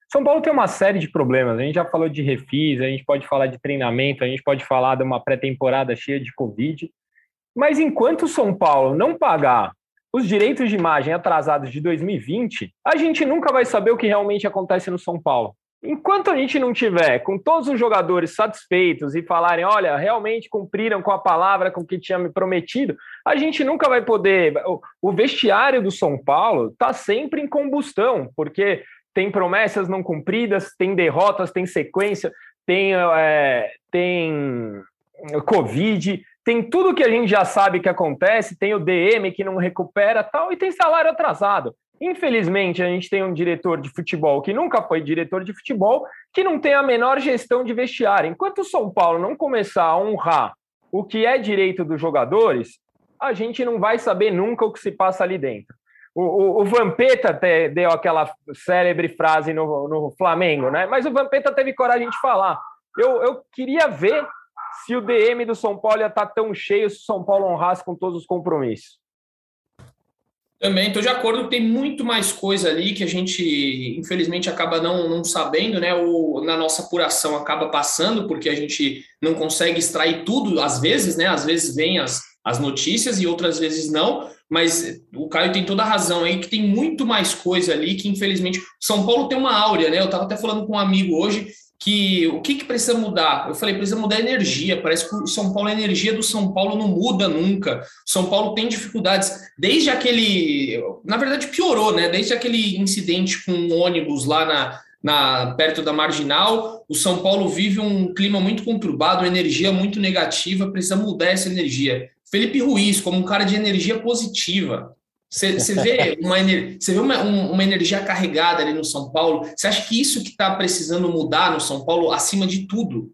São Paulo tem uma série de problemas. A gente já falou de refis, a gente pode falar de treinamento, a gente pode falar de uma pré-temporada cheia de Covid. Mas enquanto o São Paulo não pagar os direitos de imagem atrasados de 2020, a gente nunca vai saber o que realmente acontece no São Paulo. Enquanto a gente não tiver com todos os jogadores satisfeitos e falarem, olha, realmente cumpriram com a palavra, com que tinha me prometido, a gente nunca vai poder. O vestiário do São Paulo está sempre em combustão, porque tem promessas não cumpridas, tem derrotas, tem sequência, tem, é, tem Covid, tem tudo que a gente já sabe que acontece, tem o DM que não recupera tal, e tem salário atrasado. Infelizmente, a gente tem um diretor de futebol que nunca foi diretor de futebol, que não tem a menor gestão de vestiário. Enquanto o São Paulo não começar a honrar o que é direito dos jogadores, a gente não vai saber nunca o que se passa ali dentro. O, o, o Vampeta te, deu aquela célebre frase no, no Flamengo, né? Mas o Vampeta teve coragem de falar. Eu, eu queria ver se o DM do São Paulo ia estar tá tão cheio se o São Paulo honrasse com todos os compromissos. Também estou de acordo tem muito mais coisa ali que a gente, infelizmente, acaba não, não sabendo, né? Ou na nossa apuração acaba passando, porque a gente não consegue extrair tudo, às vezes, né? Às vezes vem as, as notícias e outras vezes não, mas o Caio tem toda a razão aí, que tem muito mais coisa ali que, infelizmente, São Paulo tem uma áurea, né? Eu estava até falando com um amigo hoje que o que, que precisa mudar? Eu falei, precisa mudar a energia. Parece que o São Paulo, a energia do São Paulo não muda nunca. O São Paulo tem dificuldades. Desde aquele. Na verdade, piorou, né? Desde aquele incidente com um ônibus lá na, na, perto da marginal, o São Paulo vive um clima muito conturbado, uma energia muito negativa, precisa mudar essa energia. Felipe Ruiz, como um cara de energia positiva, você, vê, uma, você vê uma, uma energia carregada ali no São Paulo. Você acha que isso que está precisando mudar no São Paulo, acima de tudo?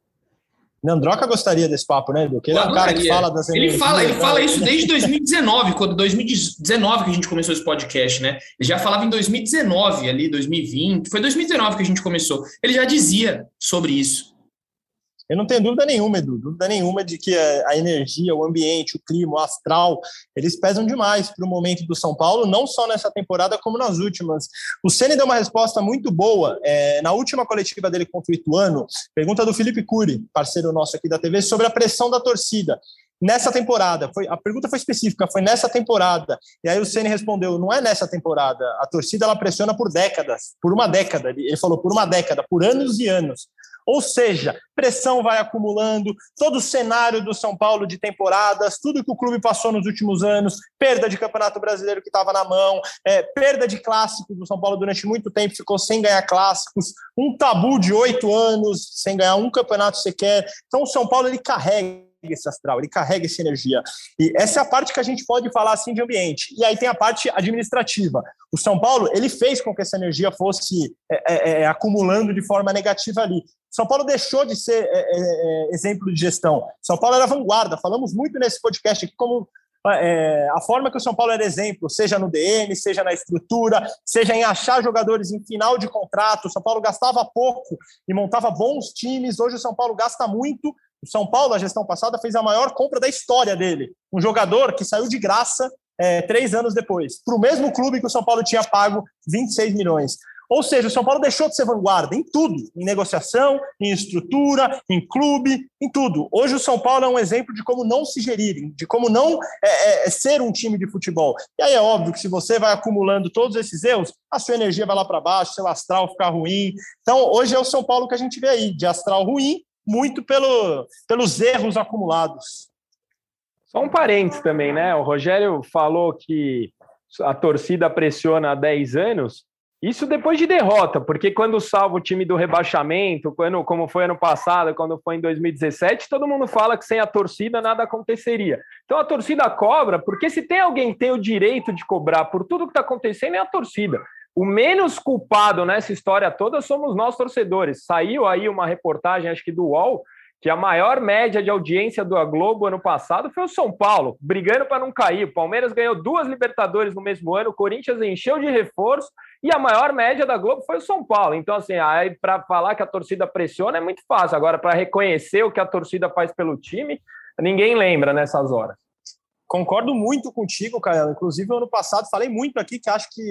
Nandroca gostaria desse papo, né, Edu? Ele é um cara que fala das Ele fala, ele fala isso desde 2019, quando 2019 que a gente começou esse podcast, né? Ele já falava em 2019 ali, 2020. Foi 2019 que a gente começou. Ele já dizia sobre isso. Eu não tenho dúvida nenhuma, Edu, dúvida nenhuma de que a energia, o ambiente, o clima, o astral, eles pesam demais para o momento do São Paulo, não só nessa temporada, como nas últimas. O Ceni deu uma resposta muito boa é, na última coletiva dele contra o Ituano, pergunta do Felipe Cury, parceiro nosso aqui da TV, sobre a pressão da torcida nessa temporada. Foi, a pergunta foi específica, foi nessa temporada. E aí o Ceni respondeu: não é nessa temporada. A torcida ela pressiona por décadas, por uma década. Ele falou por uma década, por anos e anos. Ou seja, pressão vai acumulando, todo o cenário do São Paulo de temporadas, tudo que o clube passou nos últimos anos, perda de campeonato brasileiro que estava na mão, é, perda de clássicos. O São Paulo durante muito tempo ficou sem ganhar clássicos, um tabu de oito anos sem ganhar um campeonato sequer. Então o São Paulo ele carrega esse astral, ele carrega essa energia. E essa é a parte que a gente pode falar assim de ambiente. E aí tem a parte administrativa. O São Paulo, ele fez com que essa energia fosse é, é, é acumulando de forma negativa ali. São Paulo deixou de ser é, é, é, exemplo de gestão. São Paulo era vanguarda. Falamos muito nesse podcast aqui como é, a forma que o São Paulo era exemplo, seja no DM, seja na estrutura, seja em achar jogadores em final de contrato. O São Paulo gastava pouco e montava bons times. Hoje o São Paulo gasta muito. O São Paulo, a gestão passada, fez a maior compra da história dele. Um jogador que saiu de graça é, três anos depois, para o mesmo clube que o São Paulo tinha pago 26 milhões. Ou seja, o São Paulo deixou de ser vanguarda em tudo, em negociação, em estrutura, em clube, em tudo. Hoje o São Paulo é um exemplo de como não se gerirem, de como não é, é, é, ser um time de futebol. E aí é óbvio que se você vai acumulando todos esses erros, a sua energia vai lá para baixo, seu astral fica ruim. Então, hoje é o São Paulo que a gente vê aí, de astral ruim, muito pelo, pelos erros acumulados. Só um parênteses também, né? O Rogério falou que a torcida pressiona há 10 anos. Isso depois de derrota, porque quando salva o time do rebaixamento, quando, como foi ano passado, quando foi em 2017, todo mundo fala que sem a torcida nada aconteceria. Então a torcida cobra, porque se tem alguém que tem o direito de cobrar por tudo que está acontecendo, é a torcida. O menos culpado nessa história toda somos nós torcedores. Saiu aí uma reportagem, acho que do UOL, que a maior média de audiência do Globo ano passado foi o São Paulo, brigando para não cair. O Palmeiras ganhou duas Libertadores no mesmo ano, o Corinthians encheu de reforço e a maior média da Globo foi o São Paulo. Então, assim, aí para falar que a torcida pressiona é muito fácil. Agora, para reconhecer o que a torcida faz pelo time, ninguém lembra nessas horas. Concordo muito contigo, cara. Inclusive, ano passado falei muito aqui que acho que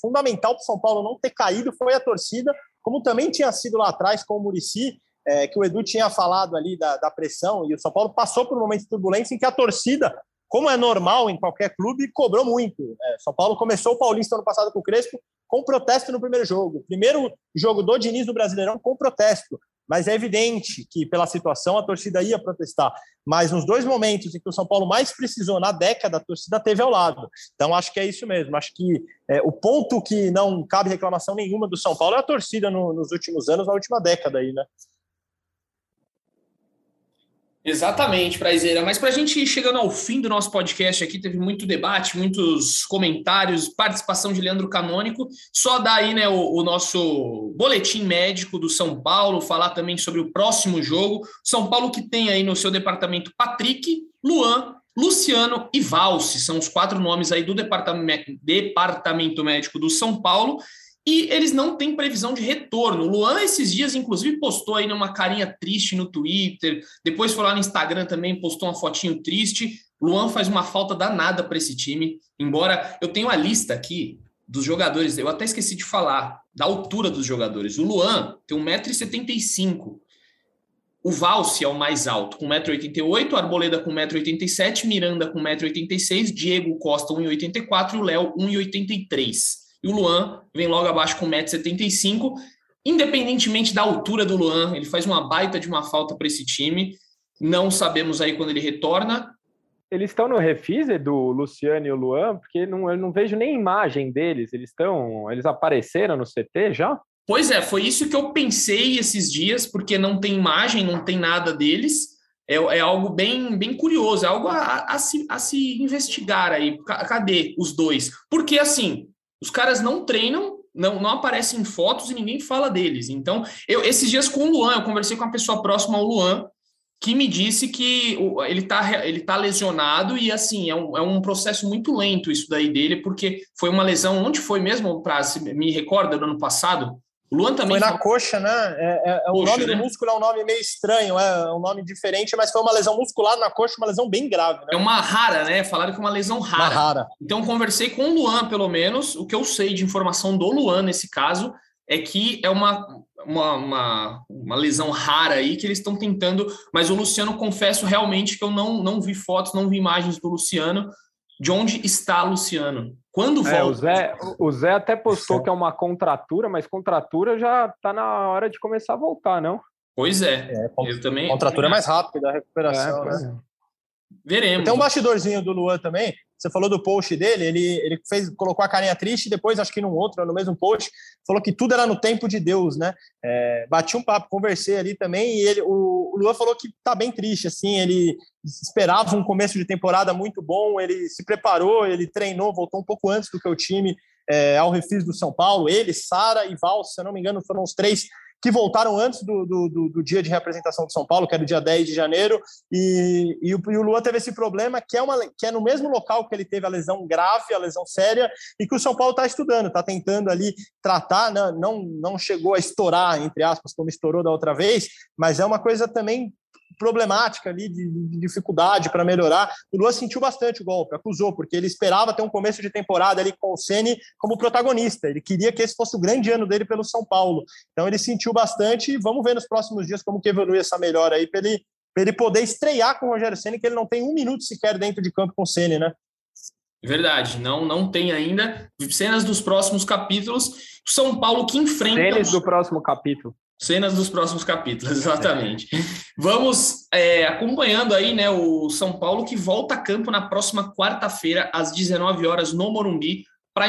fundamental para o São Paulo não ter caído foi a torcida, como também tinha sido lá atrás com o Murici é, que o Edu tinha falado ali da, da, pressão, e o São Paulo passou por um momento de turbulência em que a torcida, como é normal em qualquer clube, cobrou muito. É, São Paulo começou o Paulista ano passado com o Crespo com protesto no primeiro jogo. Primeiro jogo do Diniz no Brasileirão com protesto. Mas é evidente que, pela situação, a torcida ia protestar. Mas nos dois momentos em que o São Paulo mais precisou na década, a torcida teve ao lado. Então, acho que é isso mesmo. Acho que é, o ponto que não cabe reclamação nenhuma do São Paulo é a torcida no, nos últimos anos, na última década aí, né? Exatamente, Prazeira. Mas para a gente ir chegando ao fim do nosso podcast aqui, teve muito debate, muitos comentários, participação de Leandro Canônico. Só dar aí né, o, o, nosso boletim médico do São Paulo, falar também sobre o próximo jogo. São Paulo que tem aí no seu departamento Patrick, Luan, Luciano e Valse. São os quatro nomes aí do departamento, departamento médico do São Paulo. E eles não têm previsão de retorno. O Luan, esses dias, inclusive, postou aí numa carinha triste no Twitter. Depois foi lá no Instagram também, postou uma fotinho triste. Luan faz uma falta danada para esse time. Embora eu tenha a lista aqui dos jogadores, eu até esqueci de falar da altura dos jogadores. O Luan tem 1,75m. O Valse é o mais alto, com 1,88m, Arboleda com 1,87m, Miranda com 1,86m, Diego Costa 1,84m e o Léo 1,83m. E o Luan vem logo abaixo com 1,75m. Independentemente da altura do Luan, ele faz uma baita de uma falta para esse time. Não sabemos aí quando ele retorna. Eles estão no refise do Luciano e o Luan, porque não, eu não vejo nem imagem deles. Eles estão. Eles apareceram no CT já? Pois é, foi isso que eu pensei esses dias, porque não tem imagem, não tem nada deles. É, é algo bem, bem curioso, é algo a, a, se, a se investigar aí. Cadê os dois? Porque assim, os caras não treinam, não, não aparecem em fotos e ninguém fala deles. Então, eu esses dias com o Luan, eu conversei com uma pessoa próxima ao Luan, que me disse que ele está ele tá lesionado e assim é um, é um processo muito lento isso daí dele, porque foi uma lesão. Onde foi mesmo? Pra, me recorda do ano passado? O Luan também. Foi na coxa, né? É, é, é o nome né? do músculo é um nome meio estranho, é um nome diferente, mas foi uma lesão muscular na coxa, uma lesão bem grave. Né? É uma rara, né? Falaram que é uma lesão rara. Uma rara. Então, conversei com o Luan, pelo menos. O que eu sei de informação do Luan nesse caso é que é uma, uma, uma, uma lesão rara aí que eles estão tentando. Mas o Luciano, confesso realmente que eu não, não vi fotos, não vi imagens do Luciano. De onde está Luciano? Quando volta? É, o, Zé, o Zé até postou que é uma contratura, mas contratura já está na hora de começar a voltar, não? Pois é. é eu também. Contratura é mais rápida a recuperação, é, né? Veremos. Tem um bastidorzinho do Luan também. Você falou do post dele, ele, ele fez, colocou a carinha triste, depois, acho que num outro, no mesmo post, falou que tudo era no tempo de Deus, né? É, bati um papo, conversei ali também, e ele, o, o Luan falou que tá bem triste, assim, ele esperava um começo de temporada muito bom, ele se preparou, ele treinou, voltou um pouco antes do que o time é, ao refis do São Paulo, ele, Sara e Val, se eu não me engano, foram os três que voltaram antes do, do, do, dia de representação de São Paulo, que era o dia 10 de janeiro, e, e, o, e o Luan teve esse problema que é, uma, que é no mesmo local que ele teve a lesão grave, a lesão séria, e que o São Paulo está estudando, está tentando ali tratar, né? não, não chegou a estourar, entre aspas, como estourou da outra vez, mas é uma coisa também problemática ali, de, de dificuldade para melhorar. O Luan sentiu bastante o golpe, acusou, porque ele esperava ter um começo de temporada ali com o Ceni como protagonista. Ele queria que esse fosse o grande ano dele pelo São Paulo. Então ele sentiu bastante e vamos ver nos próximos dias como que evolui essa melhora aí para ele, ele poder estrear com o Rogério Ceni, que ele não tem um minuto sequer dentro de campo com o Ceni, né? Verdade, não não tem ainda. Cenas dos próximos capítulos. São Paulo que enfrenta. Cenas do próximo capítulo. Cenas dos próximos capítulos, exatamente. Vamos é, acompanhando aí, né, o São Paulo que volta a campo na próxima quarta-feira às 19 horas no Morumbi para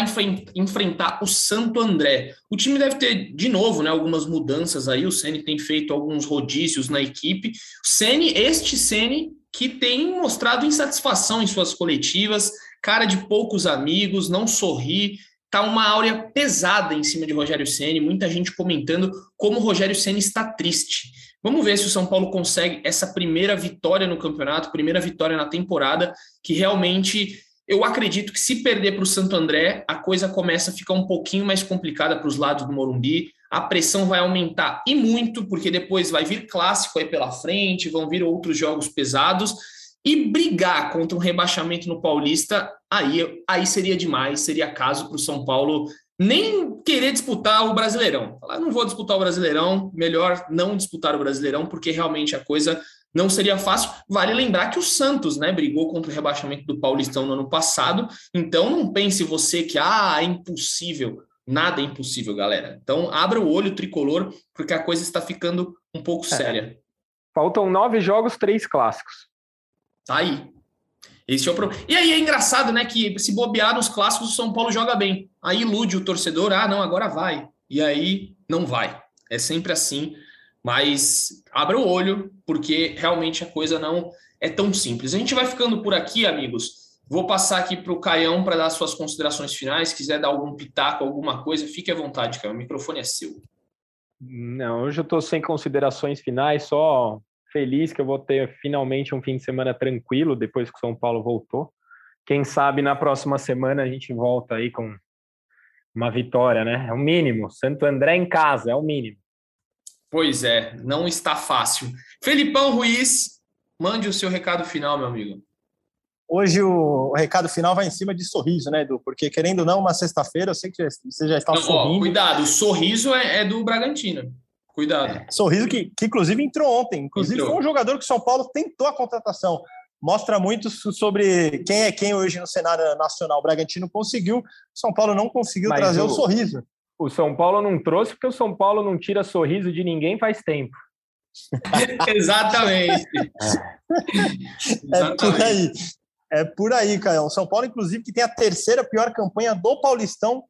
enfrentar o Santo André. O time deve ter de novo, né, algumas mudanças aí. O Ceni tem feito alguns rodízios na equipe. Ceni, este Ceni que tem mostrado insatisfação em suas coletivas, cara de poucos amigos, não sorri, tá uma áurea pesada em cima de Rogério Ceni, muita gente comentando como Rogério Ceni está triste. Vamos ver se o São Paulo consegue essa primeira vitória no campeonato, primeira vitória na temporada, que realmente eu acredito que se perder para o Santo André, a coisa começa a ficar um pouquinho mais complicada para os lados do Morumbi. A pressão vai aumentar e muito, porque depois vai vir clássico aí pela frente, vão vir outros jogos pesados e brigar contra um rebaixamento no Paulista, aí, aí seria demais, seria caso para o São Paulo nem querer disputar o Brasileirão. Falar, não vou disputar o Brasileirão, melhor não disputar o Brasileirão, porque realmente a coisa não seria fácil. Vale lembrar que o Santos, né, brigou contra o rebaixamento do Paulistão no ano passado, então não pense você que ah, é impossível. Nada é impossível, galera. Então abra o olho tricolor, porque a coisa está ficando um pouco é. séria. Faltam nove jogos, três clássicos. Tá aí. Esse é o problema. E aí é engraçado, né? Que se bobear nos clássicos, o São Paulo joga bem. Aí ilude o torcedor, ah, não, agora vai. E aí não vai. É sempre assim. Mas abra o olho, porque realmente a coisa não é tão simples. A gente vai ficando por aqui, amigos. Vou passar aqui para o Caião para dar suas considerações finais. Se quiser dar algum pitaco, alguma coisa, fique à vontade, Caião. O microfone é seu. Não, hoje eu estou sem considerações finais, só feliz que eu vou ter finalmente um fim de semana tranquilo depois que o São Paulo voltou. Quem sabe na próxima semana a gente volta aí com uma vitória, né? É o mínimo. Santo André em casa, é o mínimo. Pois é, não está fácil. Felipão Ruiz, mande o seu recado final, meu amigo. Hoje o, recado final vai em cima de sorriso, né, Edu? Porque querendo ou não, uma sexta-feira, eu sei que você já está não, sorrindo. Ó, cuidado, o sorriso é, é do Bragantino. Cuidado. É, sorriso que, que, inclusive, entrou ontem. Inclusive, entrou. foi um jogador que o São Paulo tentou a contratação. Mostra muito sobre quem é quem hoje no cenário nacional. O Bragantino conseguiu, São Paulo não conseguiu Mas trazer o, o sorriso. O São Paulo não trouxe porque o São Paulo não tira sorriso de ninguém faz tempo. Exatamente. É por aí. É por aí, Caio. O São Paulo, inclusive, que tem a terceira pior campanha do Paulistão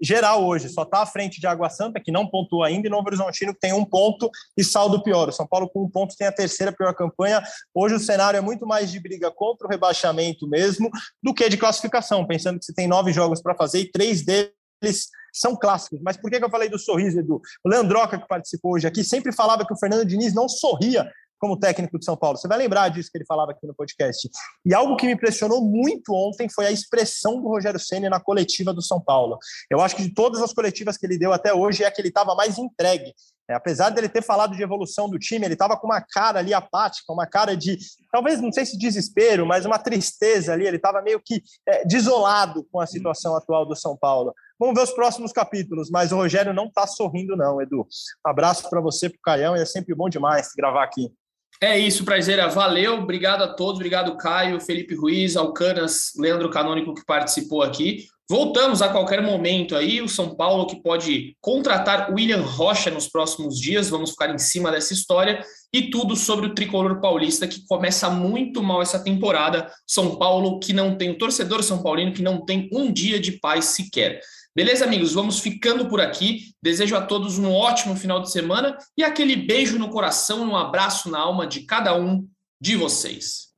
geral hoje. Só está à frente de Água Santa, que não pontua ainda, e Novo Horizontino, que tem um ponto e saldo pior. O São Paulo, com um ponto, tem a terceira pior campanha. Hoje o cenário é muito mais de briga contra o rebaixamento mesmo do que de classificação, pensando que você tem nove jogos para fazer e três deles são clássicos. Mas por que, eu falei do sorriso, Edu? O Leandroca, que participou hoje aqui, sempre falava que o Fernando Diniz não sorria como técnico de São Paulo. Você vai lembrar disso que ele falava aqui no podcast. E algo que me impressionou muito ontem foi a expressão do Rogério Senna na coletiva do São Paulo. Eu acho que de todas as coletivas que ele deu até hoje, é a que ele estava mais entregue. É, apesar dele ter falado de evolução do time, ele estava com uma cara ali apática, uma cara de, talvez, não sei se desespero, mas uma tristeza ali. Ele estava meio que é, desolado com a situação atual do São Paulo. Vamos ver os próximos capítulos, mas o Rogério não está sorrindo, não, Edu. Abraço para você, para o Caião, é sempre bom demais gravar aqui. É isso, Prazeira. Valeu, obrigado a todos, obrigado, Caio, Felipe Ruiz, Alcanas, Leandro Canônico que participou aqui. Voltamos a qualquer momento aí. O São Paulo que pode contratar William Rocha nos próximos dias. Vamos ficar em cima dessa história e tudo sobre o tricolor paulista que começa muito mal essa temporada. São Paulo que não tem o torcedor São Paulino que não tem um dia de paz sequer. Beleza, amigos? Vamos ficando por aqui. Desejo a todos um ótimo final de semana e aquele beijo no coração e um abraço na alma de cada um de vocês.